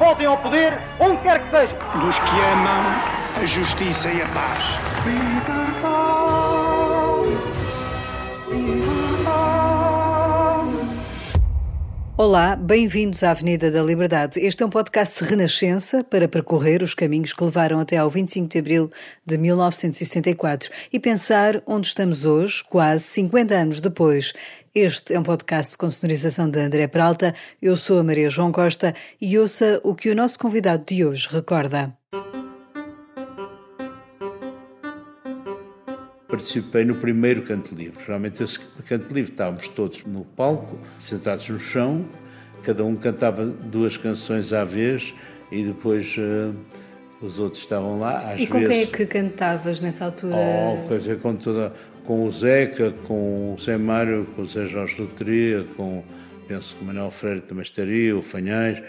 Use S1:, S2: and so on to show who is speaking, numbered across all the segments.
S1: voltem ao poder onde quer que seja.
S2: Dos que amam a justiça e a paz.
S3: Olá, bem-vindos à Avenida da Liberdade. Este é um podcast Renascença para percorrer os caminhos que levaram até ao 25 de abril de 1974 e pensar onde estamos hoje, quase 50 anos depois. Este é um podcast com sonorização de André Peralta. Eu sou a Maria João Costa e ouça o que o nosso convidado de hoje recorda.
S4: Participei no primeiro canto livre. Realmente, esse canto livre estávamos todos no palco, sentados no chão, cada um cantava duas canções à vez e depois uh, os outros estavam lá. Às
S3: e com
S4: vezes,
S3: quem é que cantavas nessa altura?
S4: Oh, quer dizer, com, toda, com o Zeca, com o Zé Mário, com o Zé Jorge Loteria, com, penso que o Manuel Freire também estaria, o Fanhais.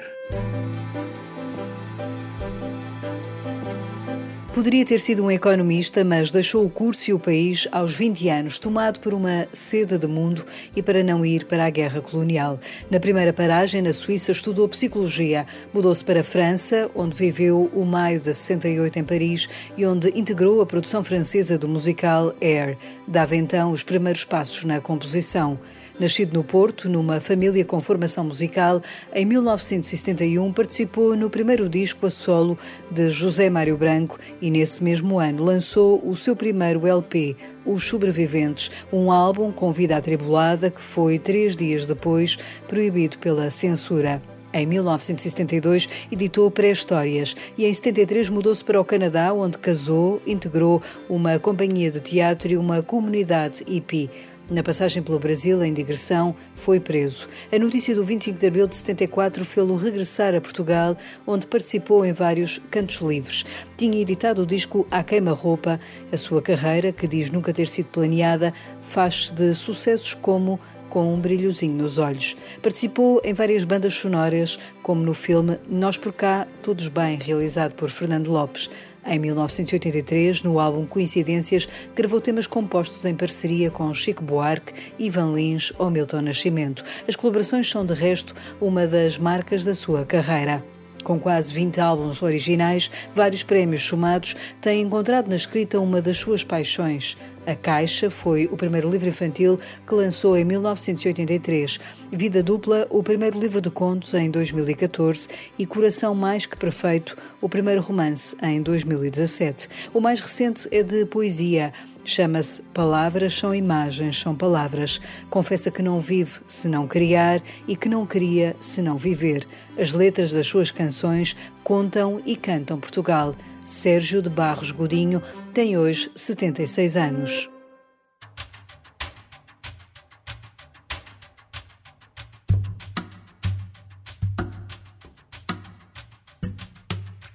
S3: Poderia ter sido um economista, mas deixou o curso e o país aos 20 anos, tomado por uma sede de mundo e para não ir para a guerra colonial. Na primeira paragem, na Suíça, estudou psicologia. Mudou-se para a França, onde viveu o maio de 68 em Paris e onde integrou a produção francesa do musical Air. Dava então os primeiros passos na composição. Nascido no Porto, numa família com formação musical, em 1971 participou no primeiro disco a solo de José Mário Branco e, nesse mesmo ano, lançou o seu primeiro LP, Os Sobreviventes, um álbum com vida atribulada que foi, três dias depois, proibido pela censura. Em 1972 editou Pré-Histórias e em 73 mudou-se para o Canadá, onde casou, integrou uma companhia de teatro e uma comunidade hippie. Na passagem pelo Brasil, em digressão, foi preso. A notícia do 25 de abril de 74 fê-lo regressar a Portugal, onde participou em vários cantos livres. Tinha editado o disco A Queima-Roupa. A sua carreira, que diz nunca ter sido planeada, faz-se de sucessos como com um brilhozinho nos olhos. Participou em várias bandas sonoras, como no filme Nós por Cá, Todos Bem, realizado por Fernando Lopes. Em 1983, no álbum Coincidências, gravou temas compostos em parceria com Chico Buarque, Ivan Lins ou Milton Nascimento. As colaborações são, de resto, uma das marcas da sua carreira. Com quase 20 álbuns originais, vários prémios somados, tem encontrado na escrita uma das suas paixões. A Caixa foi o primeiro livro infantil que lançou em 1983, Vida Dupla, o primeiro livro de contos em 2014 e Coração Mais que Perfeito, o primeiro romance em 2017. O mais recente é de poesia. Chama-se Palavras são imagens, são palavras. Confessa que não vive se não criar e que não cria se não viver. As letras das suas canções contam e cantam Portugal. Sérgio de Barros Godinho tem hoje 76 anos.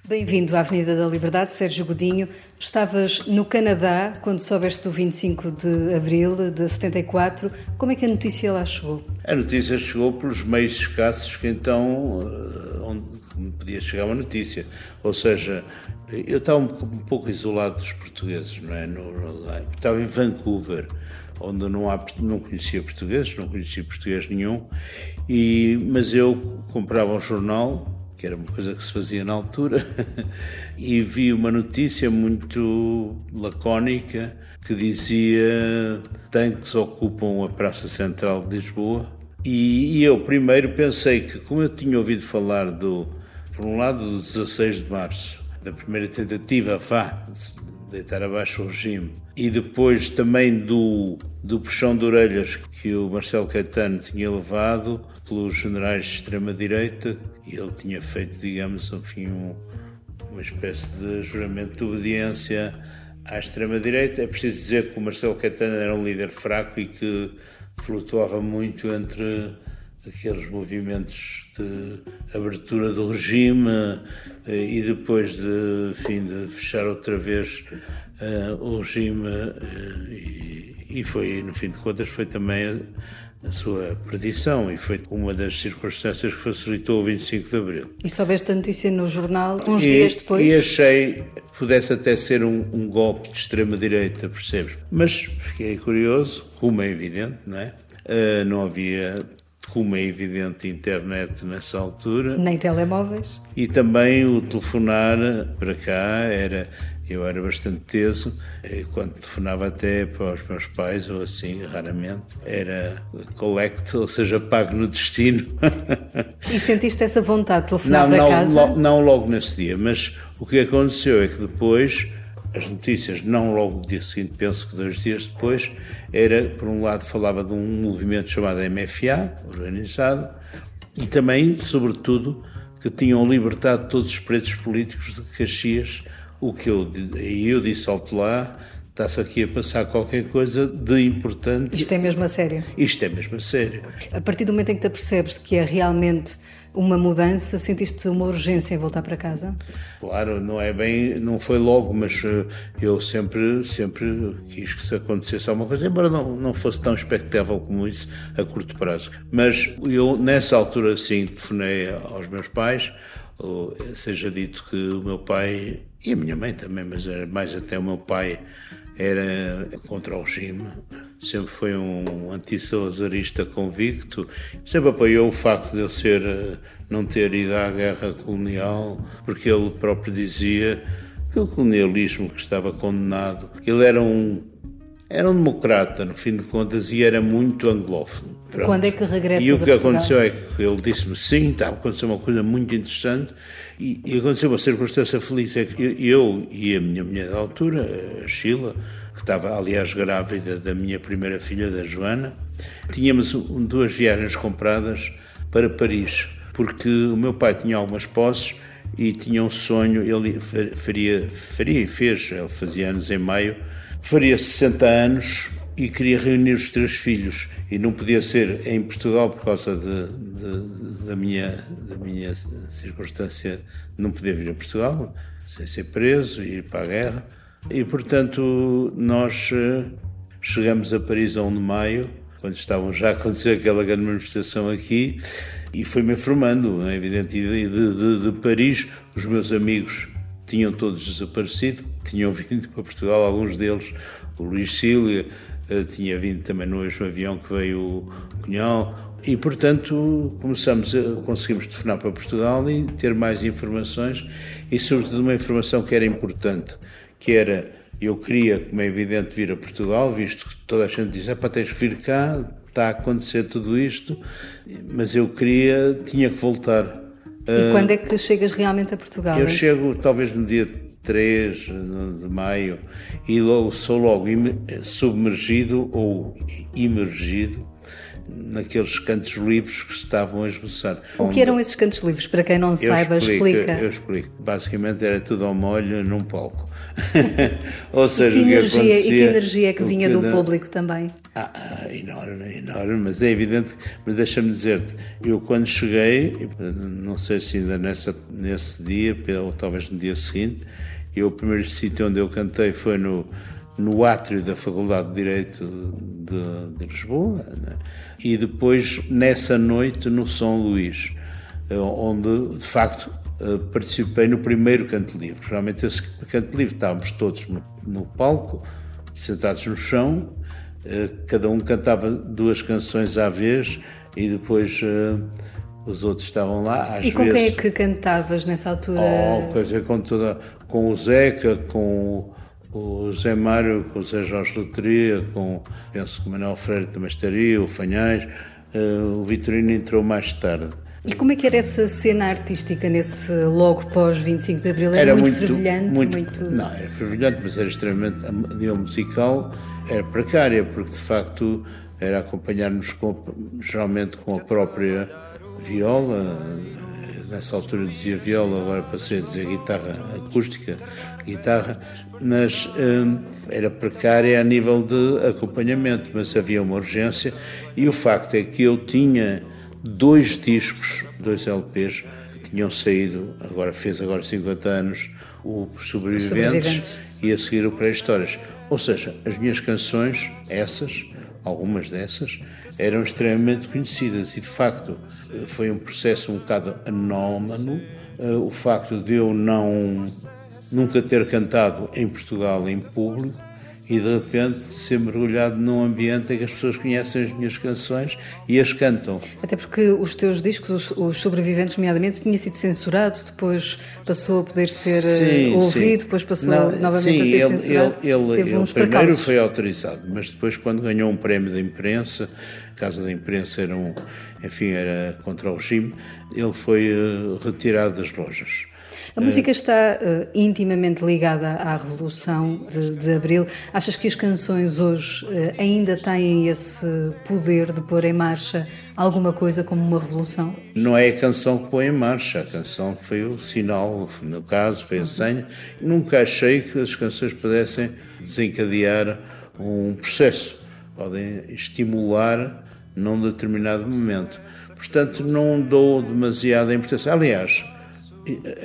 S3: Bem-vindo à Avenida da Liberdade, Sérgio Godinho. Estavas no Canadá quando soubeste do 25 de abril de 74. Como é que a notícia lá chegou?
S4: A notícia chegou pelos meios escassos que então eh, onde podia chegar uma notícia. Ou seja, eu estava um, pouco isolado dos portugueses, não é? No, estava em Vancouver, onde não, há, não conhecia portugueses, não conhecia português nenhum, e, mas eu comprava um jornal que era uma coisa que se fazia na altura, e vi uma notícia muito lacónica que dizia tanques ocupam a Praça Central de Lisboa. E, e eu primeiro pensei que, como eu tinha ouvido falar do, por um lado, do 16 de março, da primeira tentativa, vá, deitar abaixo o regime, e depois também do, do puxão de orelhas que o Marcelo Caetano tinha levado pelos generais de extrema-direita, e ele tinha feito, digamos, enfim, um, uma espécie de juramento de obediência à extrema-direita. É preciso dizer que o Marcelo Caetano era um líder fraco e que flutuava muito entre aqueles movimentos de abertura do regime eh, e depois de, enfim, de fechar outra vez uh, o regime uh, e, e, foi, no fim de contas, foi também a, a, sua perdição e foi uma das circunstâncias que facilitou o 25 de Abril.
S3: E soubeste a notícia no jornal uns
S4: e,
S3: dias depois?
S4: E achei que pudesse até ser um, um golpe de extrema-direita, percebes? Mas fiquei curioso, como é evidente, não é? Uh, não havia como é evidente, internet nessa altura.
S3: Nem telemóveis.
S4: E também o telefonar para cá era. Eu era bastante teso, quando telefonava até para os meus pais, ou assim, raramente, era collect, ou seja, pago no destino.
S3: E sentiste essa vontade de telefonar
S4: não,
S3: para
S4: não,
S3: casa?
S4: Não, não logo nesse dia, mas o que aconteceu é que depois as notícias, não logo no dia seguinte, penso que dois dias depois, era, por um lado, falava de um movimento chamado MFA, organizado, e também, sobretudo, que tinham libertado todos os presos políticos de Caxias, o que eu, e eu disse alto lá, está-se aqui a passar qualquer coisa de importante.
S3: Isto é mesmo a sério?
S4: Isto é mesmo a sério.
S3: A partir do momento em que te apercebes que é realmente uma mudança, sentiste uma urgência em voltar para casa?
S4: Claro, não é bem, não foi logo, mas eh, eu sempre, sempre quis que se acontecesse alguma coisa, embora não, não fosse tão expectável como isso a curto prazo. Mas eu, nessa altura, sim, telefonei aos meus pais, ou, seja dito que o meu pai, e a minha mãe também, mas era mais até o meu pai, era contra o regime, sempre foi um antissalazarista convicto, sempre apoiou o facto de eu ser, eh, não ter ido à guerra colonial, porque ele próprio dizia que o colonialismo que estava condenado, ele era um era um democrata, no fim de contas, e era muito anglófono.
S3: Pronto. Quando é que regressa
S4: E o que aconteceu é que ele disse-me sim, estava a acontecer uma coisa muito interessante, e, e aconteceu uma circunstância feliz, é que eu e a minha mulher da altura, a Sheila, estava, aliás, grávida da minha primeira filha, da Joana, tínhamos duas viagens compradas para Paris, porque o meu pai tinha algumas posses e tinha um sonho, ele faria, faria e fez, ele fazia anos em maio, faria 60 anos e queria reunir os três filhos e não podia ser em Portugal por causa de, de, da, minha, da minha circunstância, não podia vir a Portugal sem ser preso e ir para a guerra. E, portanto, nós eh, chegamos a Paris a 1 de maio, quando estavam já a acontecer aquela grande manifestação aqui, e foi-me informando, é evidente, de, de, de Paris, os meus amigos tinham todos desaparecido, tinham vindo para Portugal, alguns deles, o Luís Sília, eh, tinha vindo também no mesmo avião que veio o Cunhal, e portanto começamos a, conseguimos telefonar para Portugal e ter mais informações, e sobretudo uma informação que era importante, que era, eu queria, como é evidente, vir a Portugal, visto que toda a gente diz, é para tens que vir cá, está a acontecer tudo isto, mas eu queria, tinha que voltar.
S3: E quando é que chegas realmente a Portugal?
S4: Eu hein? chego talvez no dia 3 de maio e logo, sou logo submergido ou imergido naqueles cantos livres que estavam a esboçar.
S3: O que eram esses cantos livres? Para quem não saiba,
S4: explico,
S3: explica.
S4: Eu explico. Basicamente era tudo ao molho num palco. Ou seja,
S3: e que,
S4: energia,
S3: o que acontecia,
S4: e
S3: que energia é que vinha do público também?
S4: Ah, ah, enorme, enorme, mas é evidente. Mas deixa-me dizer-te, eu quando cheguei, não sei se ainda nessa, nesse dia, ou talvez no dia seguinte, eu, o primeiro sítio onde eu cantei foi no no átrio da Faculdade de Direito de, de Lisboa, né? e depois nessa noite no São Luís, eh, onde de facto participei no primeiro canto livre. Realmente esse canto livre estávamos todos no, no palco, sentados no chão, eh, cada um cantava duas canções à vez e depois os outros estavam lá. Às
S3: e com
S4: vezes,
S3: quem é que cantavas nessa altura?
S4: Oh, com, toda, com o Zeca, com o Zé Mário, com o Zé Jorge Loteria, com, penso que o Manuel Freire também estaria, o Fanhais, uh, o Vitorino entrou mais tarde.
S3: E como é que era essa cena artística nesse logo pós 25 de Abril? Era,
S4: era
S3: muito,
S4: muito
S3: fervilhante?
S4: Muito,
S3: muito,
S4: Não, era fervilhante, mas era extremamente, a nível musical, era precária, porque de facto era acompanhar-nos geralmente com a própria viola, nessa altura dizia viola, agora passei a dizer guitarra acústica, guitarra, mas hum, era precária a nível de acompanhamento, mas havia uma urgência e o facto é que eu tinha dois discos, dois LPs que tinham saído, agora fez agora 50 anos, o Sobreviventes, Sobreviventes. e a seguir o Pré-Histórias. Ou seja, as minhas canções, essas, algumas dessas, eram extremamente conhecidas e de facto foi um processo um bocado anómalo eh, o facto de eu não nunca ter cantado em Portugal em público e de repente ser mergulhado num ambiente em que as pessoas conhecem as minhas canções e as cantam.
S3: Até porque os teus discos, os, os sobreviventes, nomeadamente, tinha sido censurado, depois passou a poder ser eh, sim, ouvido, sim. depois passou Não, novamente sim, a ser ele, censurado.
S4: Ele, ele, Teve ele uns primeiro foi autorizado, mas depois quando ganhou um prémio da imprensa, a Casa da Imprensa era um, enfim, era contra o regime, ele foi uh, retirado das lojas.
S3: A música está uh, intimamente ligada à Revolução de, de, Abril. Achas que as canções hoje uh, ainda têm esse poder de pôr em marcha alguma coisa como uma revolução?
S4: Não é a canção que põe em marcha, a canção foi o sinal, no caso, foi a senha. Nunca achei que as canções pudessem desencadear um processo, podem estimular num determinado momento. Portanto, não dou demasiada importância. Aliás,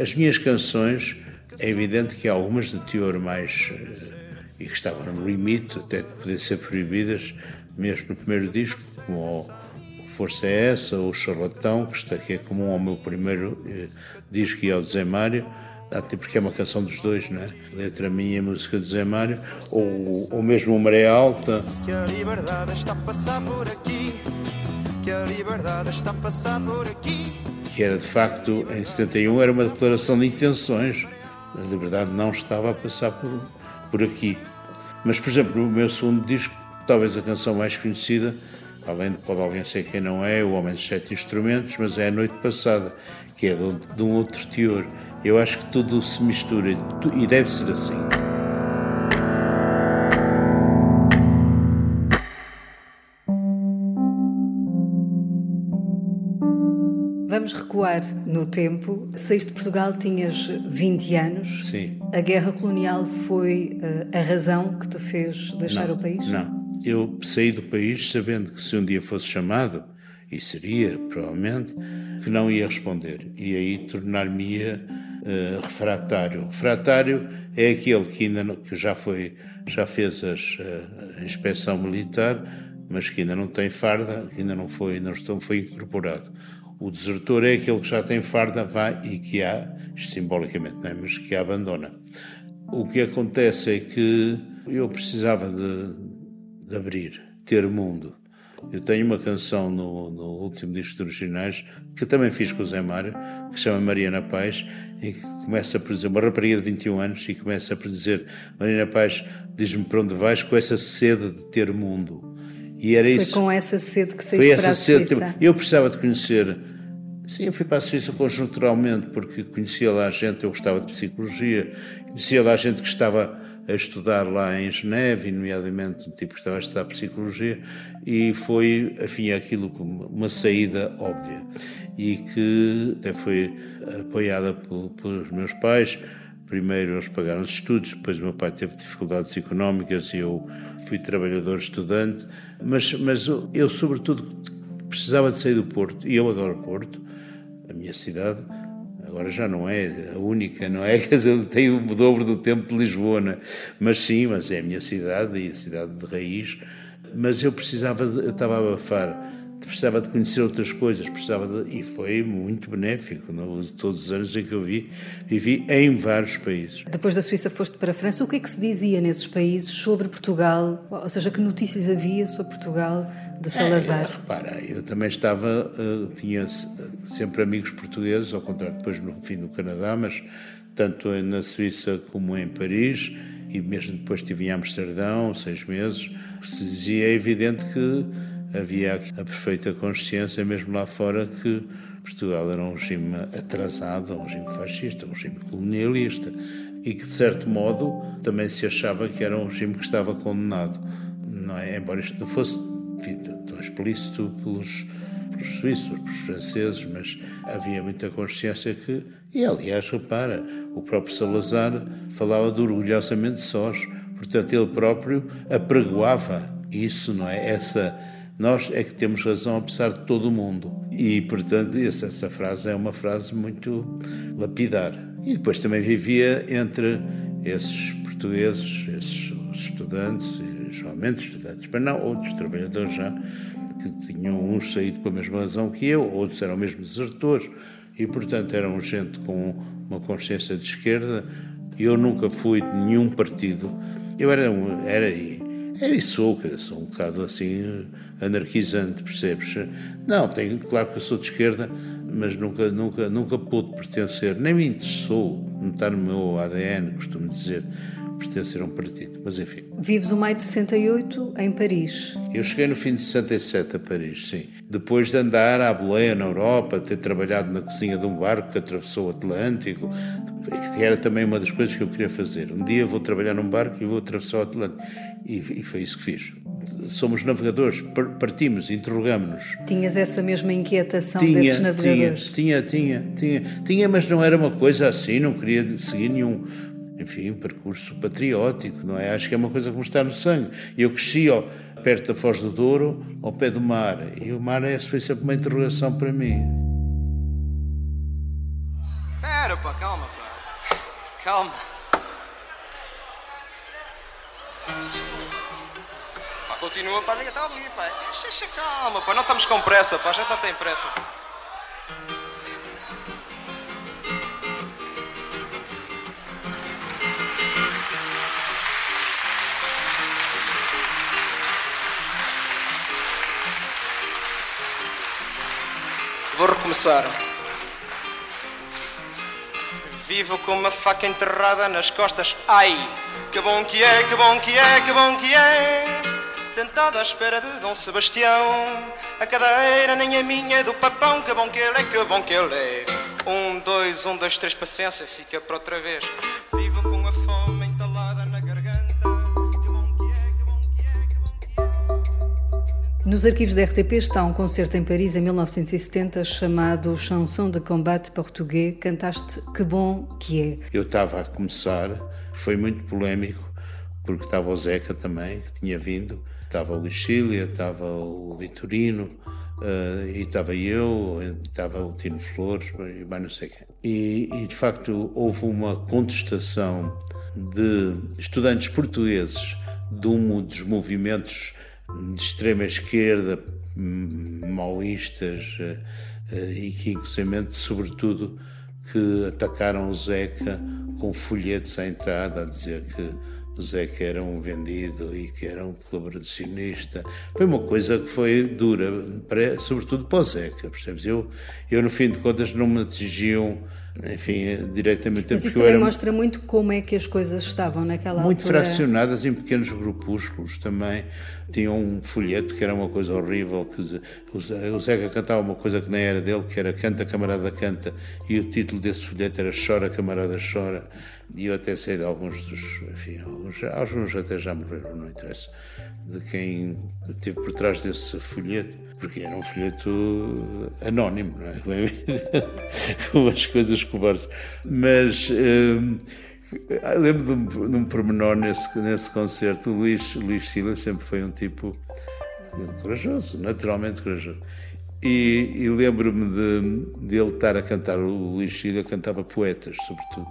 S4: as minhas canções, é evidente que algumas de teor mais. Eh, e que estavam no limite até de poder ser proibidas, mesmo no primeiro disco, como o Força é Essa, ou Charlatão, que, está, que é comum ao meu primeiro eh, disco e ao Zé Mário, até porque é uma canção dos dois, não é? Letra minha música do Zé Mário, ou, ou mesmo o Maré Alta. Que a liberdade está a passar por aqui, que a liberdade está a passar por aqui que era de facto, em 71, era uma declaração de intenções. A liberdade não estava a passar por, por aqui. Mas, por exemplo, no meu segundo disco, talvez a canção mais conhecida, além de Pode Alguém Ser Quem Não É, O Homem dos Sete Instrumentos, mas é A Noite Passada, que é de, um outro teor. Eu acho que tudo se mistura e deve ser assim.
S3: Vamos recuar no tempo. Saíste de Portugal, tinhas 20 anos.
S4: Sim.
S3: A guerra colonial foi uh, a razão que te fez deixar
S4: não,
S3: o país?
S4: Não. Eu saí do país sabendo que se um dia fosse chamado, e seria, provavelmente, que não ia responder. E aí tornar-me-ia uh, refratário. Refratário é aquele que ainda não, que já foi, já fez as, uh, a inspeção militar, mas que ainda não tem farda, que ainda não foi, não foi incorporado. O desertor é aquele que já tem farda, vai e que há, simbolicamente, não é? mas que a abandona. O que acontece é que eu precisava de, de abrir, ter mundo. Eu tenho uma canção no, no, último disco de originais, que também fiz com o Zé Mário, que se chama Mariana Paz, e que começa por dizer, uma rapariga de 21 anos, e começa por dizer: Mariana Paz, diz-me para onde vais com essa sede de ter mundo.
S3: E era Foi isso. com essa sede que saíste
S4: Foi essa sede. Eu precisava de conhecer Sim, eu fui para a Suíça conjunturalmente, porque conhecia lá gente, eu gostava de psicologia, conhecia lá gente que estava a estudar lá em Geneve, nomeadamente um tipo que estava a estudar psicologia, e foi, enfim, aquilo como uma saída óbvia. E que até foi apoiada pelos meus pais. Primeiro eles pagaram os estudos, depois o meu pai teve dificuldades económicas e eu fui trabalhador estudante, mas, mas eu, sobretudo, precisava de sair do Porto, e eu adoro Porto, a minha cidade, agora já não é a única, não é? Tem o dobro do tempo de Lisboa, né? mas sim, mas é a minha cidade e a cidade de raiz. Mas eu precisava, de, eu estava a abafar, precisava de conhecer outras coisas, precisava de, e foi muito benéfico. No, todos os anos em que eu vi, vivi em vários países.
S3: Depois da Suíça foste para a França, o que é que se dizia nesses países sobre Portugal? Ou seja, que notícias havia sobre Portugal de Salazar?
S4: É, repara, eu também estava, uh, tinha sempre amigos portugueses, ao contrário depois no fim do Canadá, mas tanto na Suíça como em Paris, e mesmo depois estive em Amsterdão, seis meses, se dizia, é evidente que havia a perfeita consciência, mesmo lá fora, que Portugal era um regime atrasado, um regime fascista, um regime colonialista, e que, de certo modo, também se achava que era um regime que estava condenado. Não é? Embora isto não fosse tão explícito pelos, pelos suíços, pelos franceses, mas havia muita consciência que, e aliás, repara, o próprio Salazar falava de orgulhosamente sós, portanto, ele próprio apregoava isso, não é? Essa Nós é que temos razão apesar de todo o mundo. E, portanto, essa, essa frase é uma frase muito lapidar. E depois também vivia entre esses portugueses, esses estudantes, geralmente estudantes, mas não outros trabalhadores já, que tinham uns saído pela mesma razão que eu, outros eram mesmo desertores, e portanto eram gente com uma consciência de esquerda. Eu nunca fui de nenhum partido. Eu era, era era e sou, sou um bocado assim anarquizante, percebes? Não, tenho, claro que eu sou de esquerda, mas nunca, nunca, nunca pude pertencer, nem me interessou, não está no meu ADN, costumo dizer, pertencer a um partido, mas enfim.
S3: Vives o maio de 68 em Paris.
S4: Eu cheguei no fim de 67 a Paris, sim. Depois de andar à boleia na Europa, ter trabalhado na cozinha de um barco que atravessou o Atlântico, que era também uma das coisas que eu queria fazer. Um dia vou trabalhar num barco e vou atravessar o Atlântico. E, e foi isso que fiz. Somos navegadores, partimos, interrogamos-nos.
S3: Tinhas essa mesma inquietação tinha, desses navegadores?
S4: Tinha, tinha, tinha, tinha, mas não era uma coisa assim, não queria seguir nenhum, enfim, um percurso patriótico, não é? Acho que é uma coisa que me está no sangue. Eu cresci ó, perto da Foz do Douro, ao pé do mar, e o mar é, foi sempre uma interrogação para mim.
S5: Espera, pá, calma, pá. Calma. Pá, continua, pá, ninguém está ali, pá. Deixa, calma, pá, não estamos com pressa, pá, já não tem pressa. Vou recomeçar. Vivo com uma faca enterrada nas costas. Ai, que bom que é, que bom que é, que bom que é. Sentado à espera de Dom Sebastião. A cadeira nem é minha, é do papão. Que bom que ele é, que bom que ele é. Um, dois, um, dois, três, paciência, fica para outra vez.
S3: Nos arquivos da RTP está um concerto em Paris em 1970 chamado Chanson de Combate Português. Cantaste Que Bom Que É.
S4: Eu estava a começar foi muito polémico, porque estava o Zeca também, que tinha vindo, estava o Lixília, estava o Vitorino, uh, e estava eu, estava o Tino Flores, e mais não sei quem. E, e, de facto houve uma contestação de estudantes portugueses de um dos movimentos de extrema esquerda, maoístas, uh, uh, e que inclusivamente, sobretudo, que atacaram o Zeca com folhetos à entrada a dizer que o Zeca era um vendido e que era um colaboracionista. Foi uma coisa que foi dura, para, sobretudo para o Zeca, percebes? Eu, eu, no fim de contas, não me atingiam enfim, diretamente
S3: Mas isso também era mostra muito como é que as coisas estavam naquela
S4: muito
S3: altura.
S4: Muito fraccionadas em pequenos grupúsculos também. Tinham um folheto que era uma coisa horrível, que o Zeca cantava uma coisa que nem era dele, que era Canta Camarada Canta, e o título desse folheto era Chora Camarada Chora. E eu até sei de alguns dos, enfim, alguns, alguns até já morreram, não interessa, de quem esteve por trás desse folheto porque era um folheto anónimo, não é? Com as coisas covardes. Mas hum, lembro de um, de um pormenor nesse, nesse concerto. O Luís, Luís Sila sempre foi um tipo corajoso, naturalmente corajoso. E, e lembro-me de, de ele estar a cantar, o Luís Sila cantava poetas, sobretudo.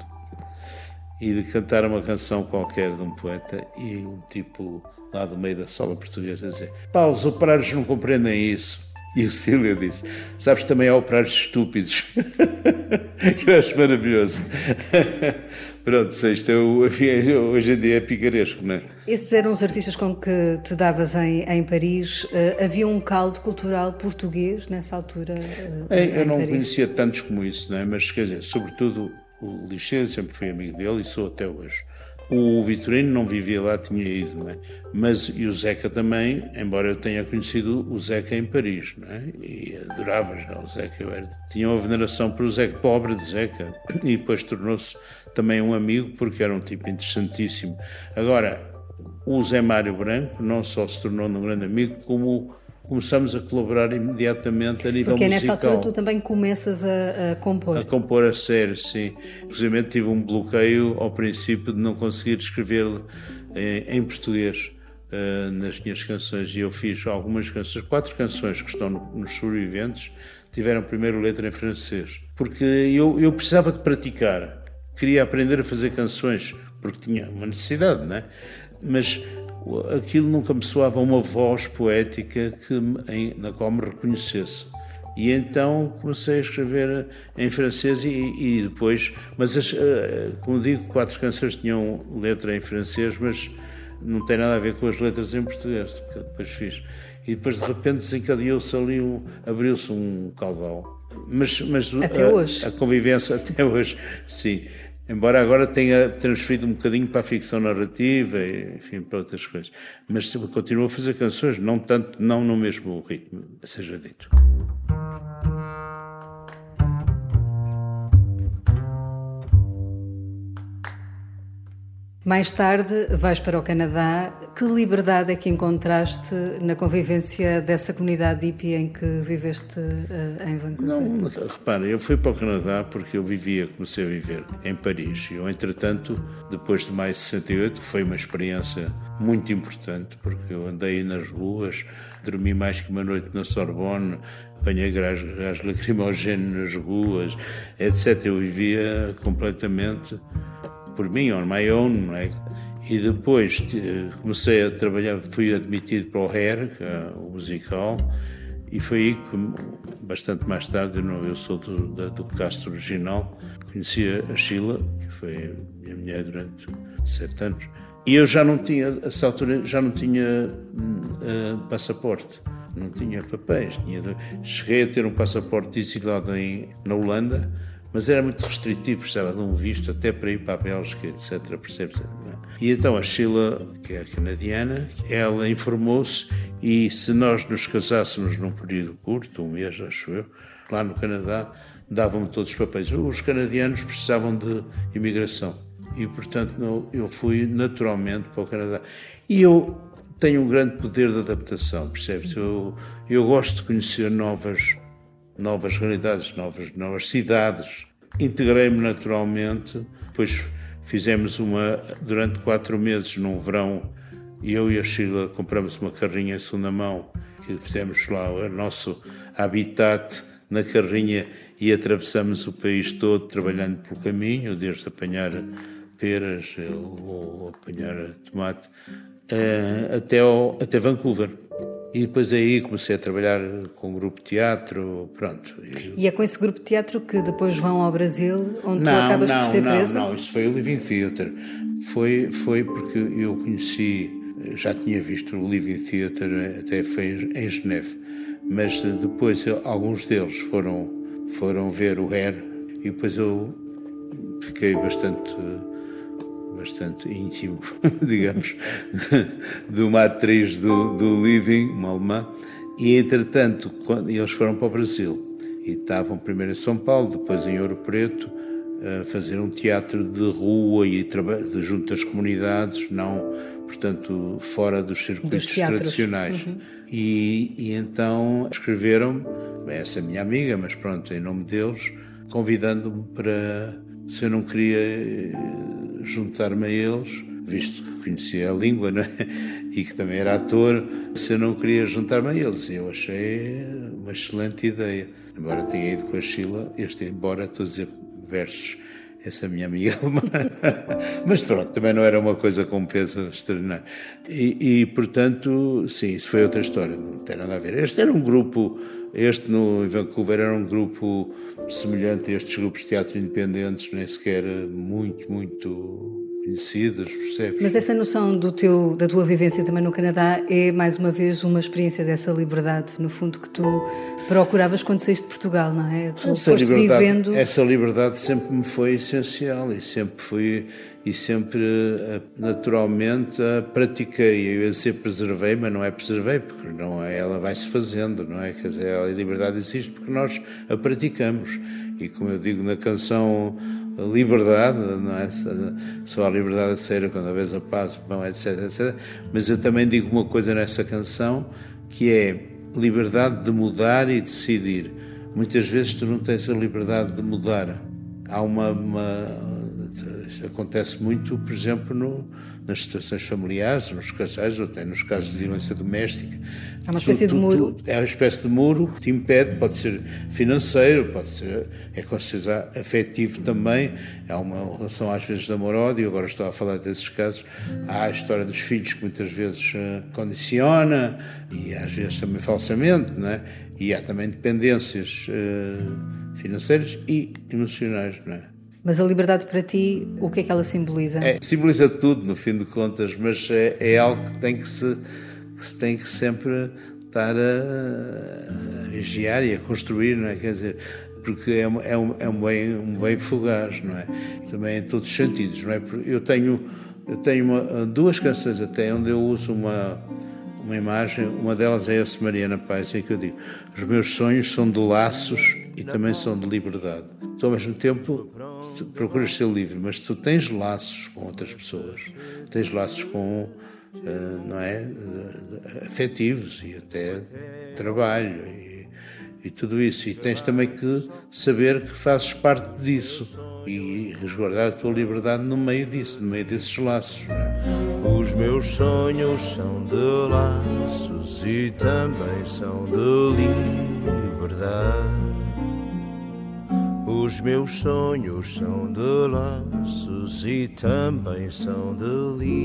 S4: E de cantar uma canção qualquer de um poeta e um tipo lá do meio da sala portuguesa, dizer: pá, os operários não compreendem isso. E o Cílio disse: Sabes, também há operários estúpidos. que eu acho maravilhoso. Pronto, isto é, hoje em dia é picaresco, não é?
S3: Esses eram os artistas com que te davas em, em Paris. Uh, havia um caldo cultural português nessa altura? Uh,
S4: é, eu não Paris. conhecia tantos como isso, não é? Mas, quer dizer, sobretudo o Lixeiro, sempre fui amigo dele e sou até hoje. O Vitorino não vivia lá, tinha ido, é? Mas, e o Zeca também, embora eu tenha conhecido o Zeca em Paris, é? E adorava já o Zeca. Eu era, tinha uma veneração para o Zeca, pobre de Zeca, e depois tornou-se também um amigo, porque era um tipo interessantíssimo. Agora, o Zé Mário Branco não só se tornou um grande amigo, como começamos a colaborar imediatamente a nível
S3: Porque
S4: musical. Porque
S3: nessa altura tu também começas a, a, compor.
S4: A compor a sério, sim. Inclusive tive um bloqueio ao princípio de não conseguir escrever em, em português. uh, nas minhas canções e eu fiz algumas canções, quatro canções que estão no, nos sobreviventes, tiveram primeiro letra em francês. Porque eu, eu precisava de praticar, queria aprender a fazer canções, porque tinha uma necessidade, não é? Mas aquilo nunca me soava uma voz poética que, em, na qual me reconhecesse. E então comecei a escrever em francês e, e depois, mas as, eh, como digo, quatro canções tinham letra em francês, mas não tem nada a ver com as letras em português, que depois fiz. E depois de repente desencadeou-se ali, um, abriu-se um caudal. Mas, mas
S3: até
S4: a,
S3: hoje.
S4: A convivência até hoje, sim. Embora agora tenha transferido um bocadinho para a ficção narrativa, e, enfim, para outras coisas. Mas continuo a fazer canções, não tanto, não no mesmo ritmo, seja dito.
S3: Mais tarde vais para o Canadá. Que liberdade é que encontraste na convivência dessa comunidade hippie em que viveste uh, em Vancouver?
S4: Não, repara, eu fui para o Canadá porque eu vivia, comecei a viver em Paris. Eu, entretanto, depois de mais de 68, foi uma experiência muito importante porque eu andei nas ruas, dormi mais que uma noite na Sorbonne, apanhei gás, gás lacrimogéneo nas ruas, etc. Eu vivia completamente por mim, on my own, não é? E depois comecei a trabalhar, fui admitido para o Hair, é o musical, e foi aí que, bastante mais tarde, eu, sou do, do cast original, conheci a Sheila, que foi minha mulher durante sete anos, e eu já não tinha, a essa altura, já não tinha uh, passaporte, não tinha papéis. Tinha, cheguei a ter um passaporte exilado em, na Holanda, mas era muito restritivo, precisava de um visto até para ir para a Bélgica, etc. Percebes? E então a Sheila, que é canadiana, ela informou-se e se nós nos casássemos num período curto, um mês, acho eu, lá no Canadá, davam-me todos os papéis. Os canadianos precisavam de imigração e, portanto, eu fui naturalmente para o Canadá. E eu tenho um grande poder de adaptação, percebes? Eu, eu gosto de conhecer novas novas realidades, novas, novas cidades. Integrei-me naturalmente, depois fizemos uma, durante quatro meses, num verão, eu e a Sheila compramos uma carrinha em segunda mão, que fizemos lá o nosso habitat na carrinha e atravessamos o país todo trabalhando pelo caminho, desde apanhar peras ou, apanhar tomate, eh, até, ao, até Vancouver. E depois aí comecei a trabalhar com um grupo de teatro, pronto.
S3: E é com esse grupo de teatro que depois vão ao Brasil, onde
S4: não,
S3: tu acabas
S4: não,
S3: por ser
S4: não,
S3: preso?
S4: Não, não, isso foi o Living Theatre. Foi, foi porque eu conheci, já tinha visto o Living Theatre, até foi em Geneve, mas depois alguns deles foram, foram ver o Hair e depois eu fiquei bastante bastante íntimo, digamos, de uma atriz do, do Living, uma alemã, e entretanto, quando, eles foram para o Brasil e estavam primeiro em São Paulo, depois em Ouro Preto, a fazer um teatro de rua e de, junto às comunidades, não, portanto, fora dos circuitos dos tradicionais. Uhum. E, e então escreveram-me, essa minha amiga, mas pronto, em nome deles, convidando-me para se eu não queria juntar-me a eles, visto que conhecia a língua né? e que também era ator, se eu não queria juntar-me a eles. Eu achei uma excelente ideia. Embora tenha ido com a Sheila, este, embora estou a dizer versos, essa minha amiga alemã. Mas pronto, também não era uma coisa com peso extraordinário. E, e, portanto, sim, isso foi outra história, não tem nada a ver. Este era um grupo, este no Vancouver era um grupo semelhante a estes grupos de teatro independentes, nem sequer muito, muito conhecidas, percebes?
S3: Mas essa noção do teu, da tua vivência também no Canadá é, mais uma vez, uma experiência dessa liberdade, no fundo, que tu procuravas quando saíste de Portugal, não é? Tu
S4: essa liberdade, vivendo... essa liberdade sempre me foi essencial e sempre fui e sempre eh, naturalmente a pratiquei. Eu ia dizer preservei, mas não é preservei, porque não é, ela vai se fazendo, não é? Quer dizer, a liberdade existe porque nós a praticamos. E como eu digo na canção liberdade, não é? Só a liberdade de ser quando a vez a paz, bom, etc, etc. Mas eu também digo uma coisa nessa canção que é liberdade de mudar e decidir. Muitas vezes tu não tens a liberdade de mudar. Há uma, uma acontece muito, por exemplo, no, nas situações familiares, nos casais ou até nos casos de violência doméstica.
S3: É uma espécie tu, tu, de muro.
S4: Tu, é uma espécie de muro que te impede, pode ser financeiro, pode ser, é com certeza afetivo também, há uma relação às vezes de amor-ódio, agora estou a falar desses casos, há a história dos filhos que muitas vezes uh, condiciona e às vezes também falsamente, não é? e há também dependências uh, financeiras e emocionais, não é?
S3: Mas a liberdade para ti, o que é que ela simboliza?
S4: É, simboliza tudo, no fim de contas, mas é, é algo que tem que se, que se tem que sempre estar a, a, vigiar e a construir, não é? Quer dizer, porque é, é, um, é um, bem, um bem fugaz, não é? Também em todos os sentidos, não é? Eu tenho, eu tenho uma, duas canções até onde eu uso uma, uma imagem, uma delas é essa Mariana Paz, em que eu digo: os meus sonhos são de laços e também são de liberdade. Tu, ao mesmo tempo, procuras ser livre, mas tu tens laços com outras pessoas, tens laços com, uh, não é, afetivos e até trabalho e, e tudo isso. E tens também que saber que fazes parte disso e resguardar a tua liberdade no meio disso, no meio desses laços. É?
S6: Os meus sonhos são de laços e também são de liberdade. Os meus sonhos são de laços e também são de liberdade.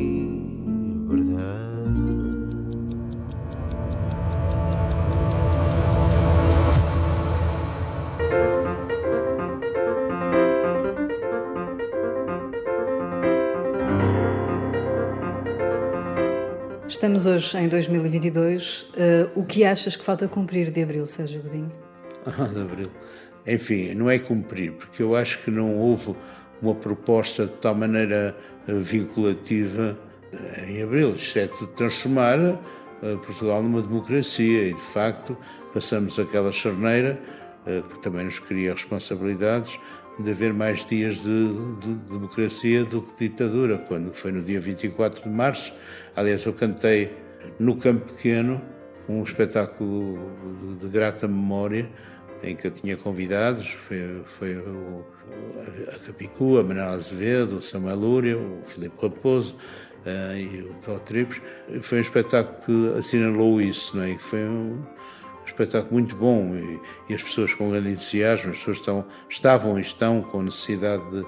S3: Estamos hoje em 2022. Uh, eh, o que achas que falta cumprir de abril, Sérgio Godinho?
S4: Ah, de abril. Enfim, não é cumprir, porque eu acho que não houve uma proposta de tal maneira eh, vinculativa eh, em abril, exceto de transformar eh, Portugal numa democracia e, de facto, passamos aquela charneira que também nos cria responsabilidades de haver mais dias de, de, democracia do que ditadura, quando foi no dia 24 de março. Aliás, eu cantei no Campo Pequeno um espetáculo de, de grata memória em que eu tinha convidados, foi, foi o, a Capicu, a Manuel Azevedo, o Samuel Lúria, o Filipe Raposo uh, e o Tó Tripes. Foi um espetáculo que assinalou isso, não é? foi um espetáculo muito bom e, e, as pessoas com grande entusiasmo, as pessoas estão, estavam e estão com necessidade de,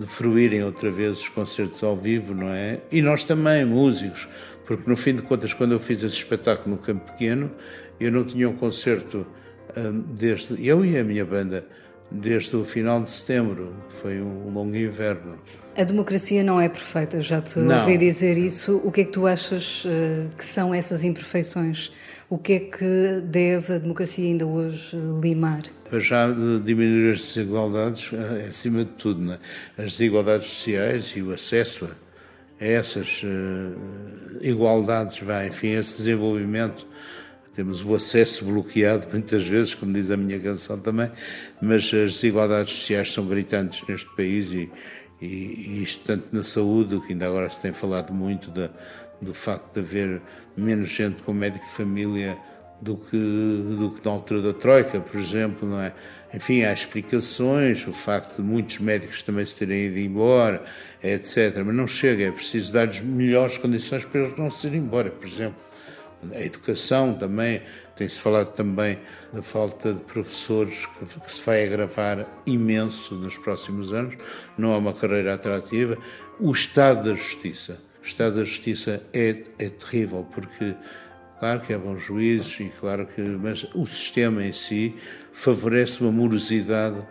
S4: de fruírem outra vez os concertos ao vivo, não é? E nós também, músicos, porque no fim de contas, quando eu fiz esse espetáculo no Campo Pequeno, eu não tinha um concerto desde eu e a minha banda desde o final de setembro. Foi um longo inverno.
S3: A democracia não é perfeita, já te não. ouvi dizer isso. O que é que tu achas uh, que são essas imperfeições? O que é que deve a democracia ainda hoje limar?
S4: Para já diminuir as desigualdades, é acima de tudo, né? as desigualdades sociais e o acesso a, essas igualdades, vai, enfim, esse desenvolvimento temos o acesso bloqueado muitas vezes, como diz a minha canção também, mas as desigualdades sociais são gritantes neste país e, e, e isto tanto na saúde, que ainda agora se tem falado muito da, do facto de haver menos gente com médico de família do que, do que na altura da Troika, por exemplo, não é? Enfim, há explicações, o facto de muitos médicos também se terem ido embora, etc. Mas não chega, é preciso dar-lhes melhores condições para eles não se irem embora, por exemplo a educação também, tem-se falado também da falta de professores que, se vai agravar imenso nos próximos anos, não há uma carreira atrativa. O estado da justiça, o estado da justiça é, é terrível, porque claro que é bons juízes e claro que, mas o sistema em si favorece uma morosidade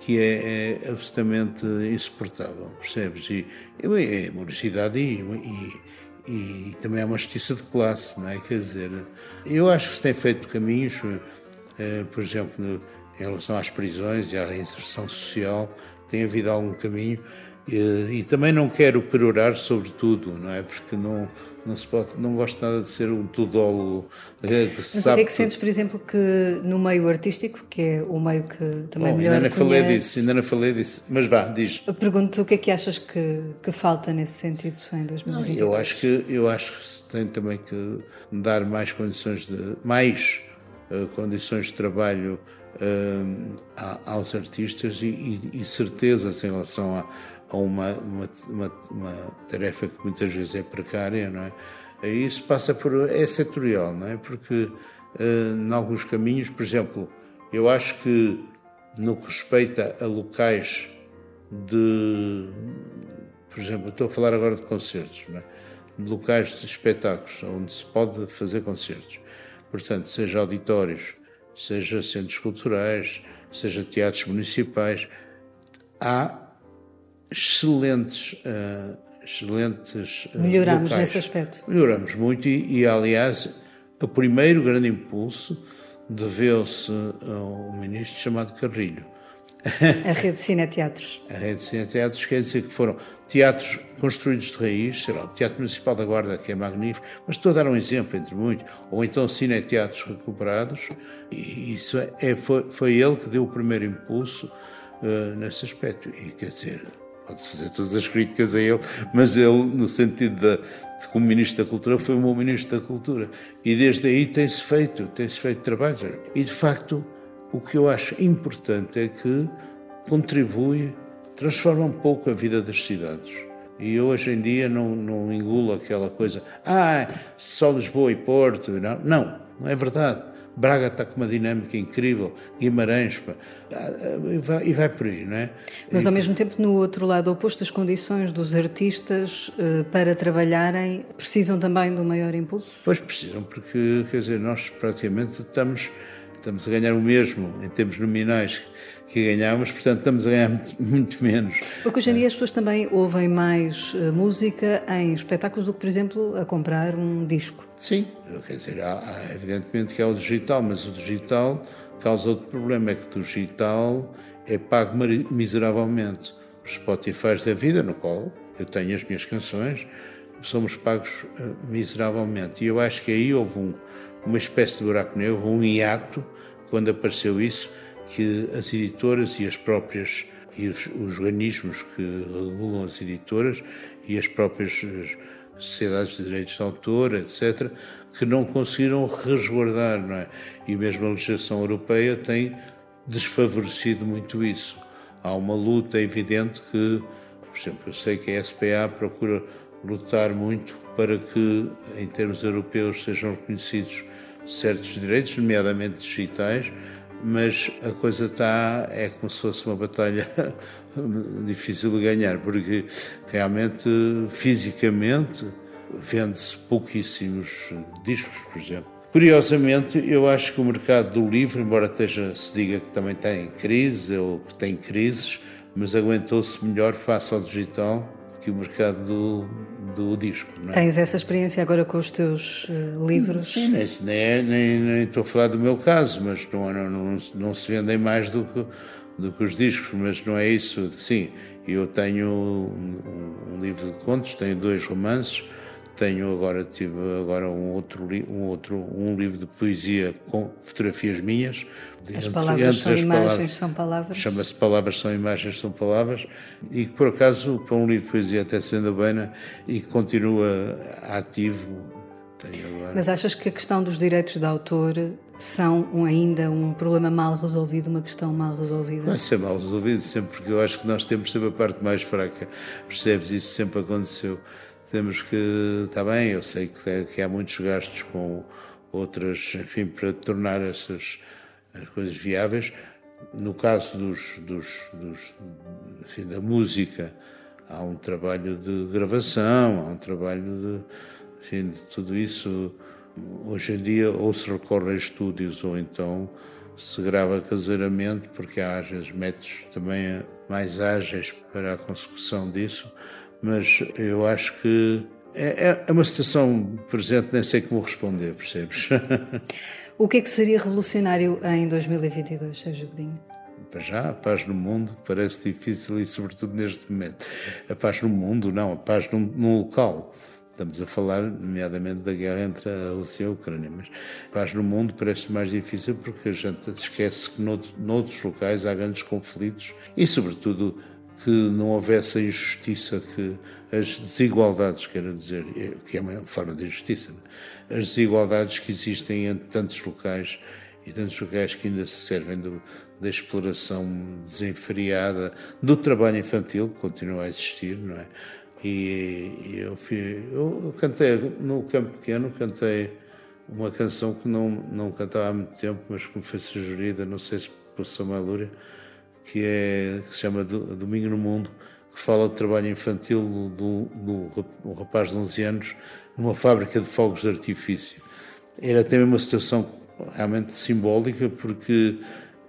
S4: que é, é absolutamente insuportável, percebes? E é morosidade e, e e também é uma justiça de classe, não é? Quer dizer, eu acho que se tem feito caminhos, eh, por exemplo, em relação às prisões e à reinserção social, tem havido algum caminho e, e também não quero perorar sobre tudo, não é? Porque não, não se pode, não gosto nada de ser um tudólogo.
S3: Eh, que Mas sabe o que é que sentes, por exemplo, que no meio artístico, que é o meio que também Bom, melhor
S4: ainda
S3: não
S4: falei disso, ainda não falei disso, mas vá, diz.
S3: Pergunto o que é que achas que, que falta nesse sentido em 2022?
S4: eu acho que eu acho que se tem também que dar mais condições de mais uh, condições de trabalho uh, aos artistas e, e, e certezas em relação a a uma, uma, uma, uma, tarefa que muitas vezes é precária, não é? Isso passa por. é setorial, não é? Porque, uh, em alguns caminhos, por exemplo, eu acho que no que respeita a locais de. Por exemplo, estou a falar agora de concertos, não é? de locais de espetáculos, onde se pode fazer concertos. Portanto, seja auditórios, seja centros culturais, seja teatros municipais, há excelentes, uh, excelentes
S3: uh, Melhoramos locais. nesse aspecto.
S4: Melhoramos muito e, e, aliás, o primeiro grande impulso deveu-se a um ministro chamado Carrilho.
S3: A rede de cineteatros.
S4: A rede de cineteatros quer dizer que foram teatros construídos de raiz, sei lá, o Teatro Municipal da Guarda, que é magnífico, mas estou a dar um exemplo entre muitos, ou então cineteatros recuperados, e isso é, é foi, foi ele que deu o primeiro impulso uh, nesse aspecto. E quer dizer, pode-se fazer todas as críticas a ele, mas ele, no sentido de como Ministro da Cultura, foi um bom Ministro da Cultura. E desde aí tem-se feito, tem-se feito trabalho. E, de facto, o que eu acho importante é que contribui, transforma um pouco a vida das cidades. E eu hoje em dia não, não engulo aquela coisa, ah, só Lisboa e Porto. Não, não, não é verdade. Braga está com uma dinâmica incrível, Guimarães, pá, e, vai, e vai por aí, não é?
S3: Mas ao mesmo tempo, no outro lado oposto, as condições dos artistas eh, para trabalharem precisam também um maior impulso?
S4: Pois precisam, porque, quer dizer, nós praticamente estamos, estamos a ganhar o mesmo em termos nominais que ganhámos, portanto estamos a ganhar muito, muito, menos.
S3: Porque hoje em dia as pessoas também ouvem mais uh, música em espetáculos do que, por exemplo, a comprar um disco.
S4: Sim, quer dizer, há, há, evidentemente que é o digital, mas o digital causa outro problema, é que o digital é pago miseravelmente. Os Spotify da vida, no qual eu tenho as minhas canções, somos pagos uh, miseravelmente. E eu acho que aí houve um, uma espécie de buraco negro, um hiato, quando apareceu isso, que as editoras e as próprias e os, os organismos que regulam as editoras e as próprias sociedades de direitos de autor, etc., que não conseguiram resguardar, não é? E mesmo a legislação europeia tem desfavorecido muito isso. Há uma luta evidente que, por exemplo, eu sei que a SPA procura lutar muito para que, em termos europeus, sejam reconhecidos certos direitos, nomeadamente digitais, mas a coisa está é como se fosse uma batalha difícil de ganhar, porque realmente fisicamente vende-se pouquíssimos discos, por exemplo. Curiosamente, eu acho que o mercado do livro, embora esteja, se diga que também está em crise ou que tem crises, mas aguentou-se melhor face ao digital que o mercado do, do disco.
S3: É? Tens essa experiência agora com os teus uh, livros?
S4: Sim, nem, nem, nem, nem, estou a falar do meu caso, mas não, não, não, não se vendem mais do que, do que os discos, mas não é isso. Sim, eu tenho um, um livro de contos, tenho dois romances, tenho agora tive agora um outro um outro um livro de poesia com fotografias minhas
S3: as entre, palavras entre são as imagens palavras, são palavras
S4: chama-se palavras são imagens são palavras e que por acaso para um livro de poesia até se vende bem e que continua ativo
S3: mas achas que a questão dos direitos de autor são um, ainda um problema mal resolvido, uma questão mal resolvida?
S4: Vai ser mal resolvido sempre, porque eu acho que nós temos sempre a parte mais fraca. Percebes? Isso sempre aconteceu temos que, está bem, eu sei que, que há muitos gastos com outras, enfim, para tornar essas coisas viáveis. No caso dos, dos, dos enfim, da música, há um trabalho de gravação, há um trabalho de, enfim, de tudo isso. Hoje em dia, ou se recorre a estúdios, ou então se grava caseiramente, porque há às vezes métodos também mais ágeis para a consecução disso mas eu acho que é, é, é uma situação presente, nem sei como responder, percebes?
S3: o que é que seria revolucionário em 2022, Sérgio Godinho?
S4: Para já, a paz no mundo parece difícil e, sobretudo, neste momento. A paz no mundo, não, a paz num, num local. Estamos a falar, nomeadamente, da guerra entre a Rússia e a Ucrânia, mas a paz no mundo parece mais difícil porque a gente esquece que noutros, noutros locais há grandes conflitos e, sobretudo, que não houvesse a injustiça, que as desigualdades, quero dizer, que é uma forma de injustiça, é? as desigualdades que existem entre tantos locais e tantos locais que ainda se servem do, da exploração desenfreada, do trabalho infantil, que continua a existir, não é? E, e eu, fui, eu cantei no Campo Pequeno, cantei uma canção que não, não cantava há muito tempo, mas que me foi sugerida, não sei se por Samuel Lúria, que, é, que se chama Domingo no Mundo, que fala do trabalho infantil de um rapaz de 11 anos numa fábrica de fogos de artifício. Era também uma situação realmente simbólica, porque,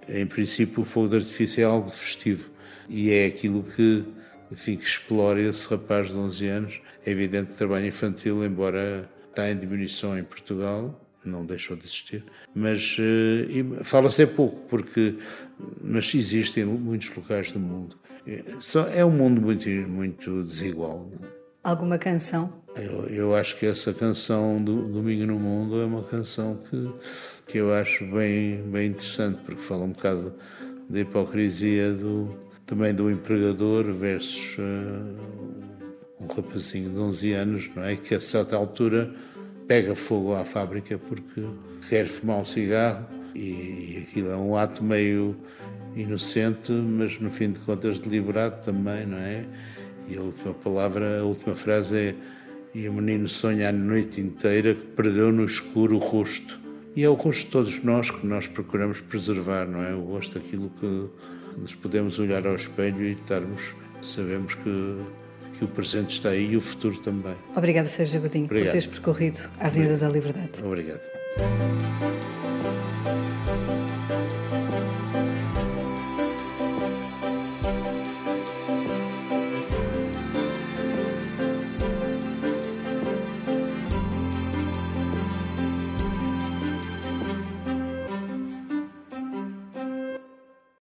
S4: em princípio, o fogo de artifício é algo festivo e é aquilo que, enfim, que explora esse rapaz de 11 anos. É evidente que trabalho infantil, embora está em diminuição em Portugal, não deixou de existir, mas uh, fala-se é pouco, porque mas existe em muitos locais do mundo. É, é um mundo muito, muito desigual.
S3: Alguma canção?
S4: Eu, eu acho que essa canção do Domingo no Mundo é uma canção que, que eu acho bem, bem interessante, porque fala um bocado da hipocrisia do, também do empregador versus uh, um rapazinho de 11 anos, não é? Que a certa altura pega fogo à fábrica porque quer fumar um cigarro e aquilo é um ato meio inocente, mas no fim de contas deliberado também, não é? E a última palavra, a última frase é e o menino sonha a noite inteira que perdeu no escuro o rosto. E é o rosto de todos nós que nós procuramos preservar, não é? O rosto daquilo que nos podemos olhar ao espelho e estarmos, sabemos que, que o presente está aí e o futuro também.
S3: Obrigada, Sérgio Godinho, Obrigado. por teres percorrido a Avenida Obrigado. da Liberdade.
S4: Obrigado.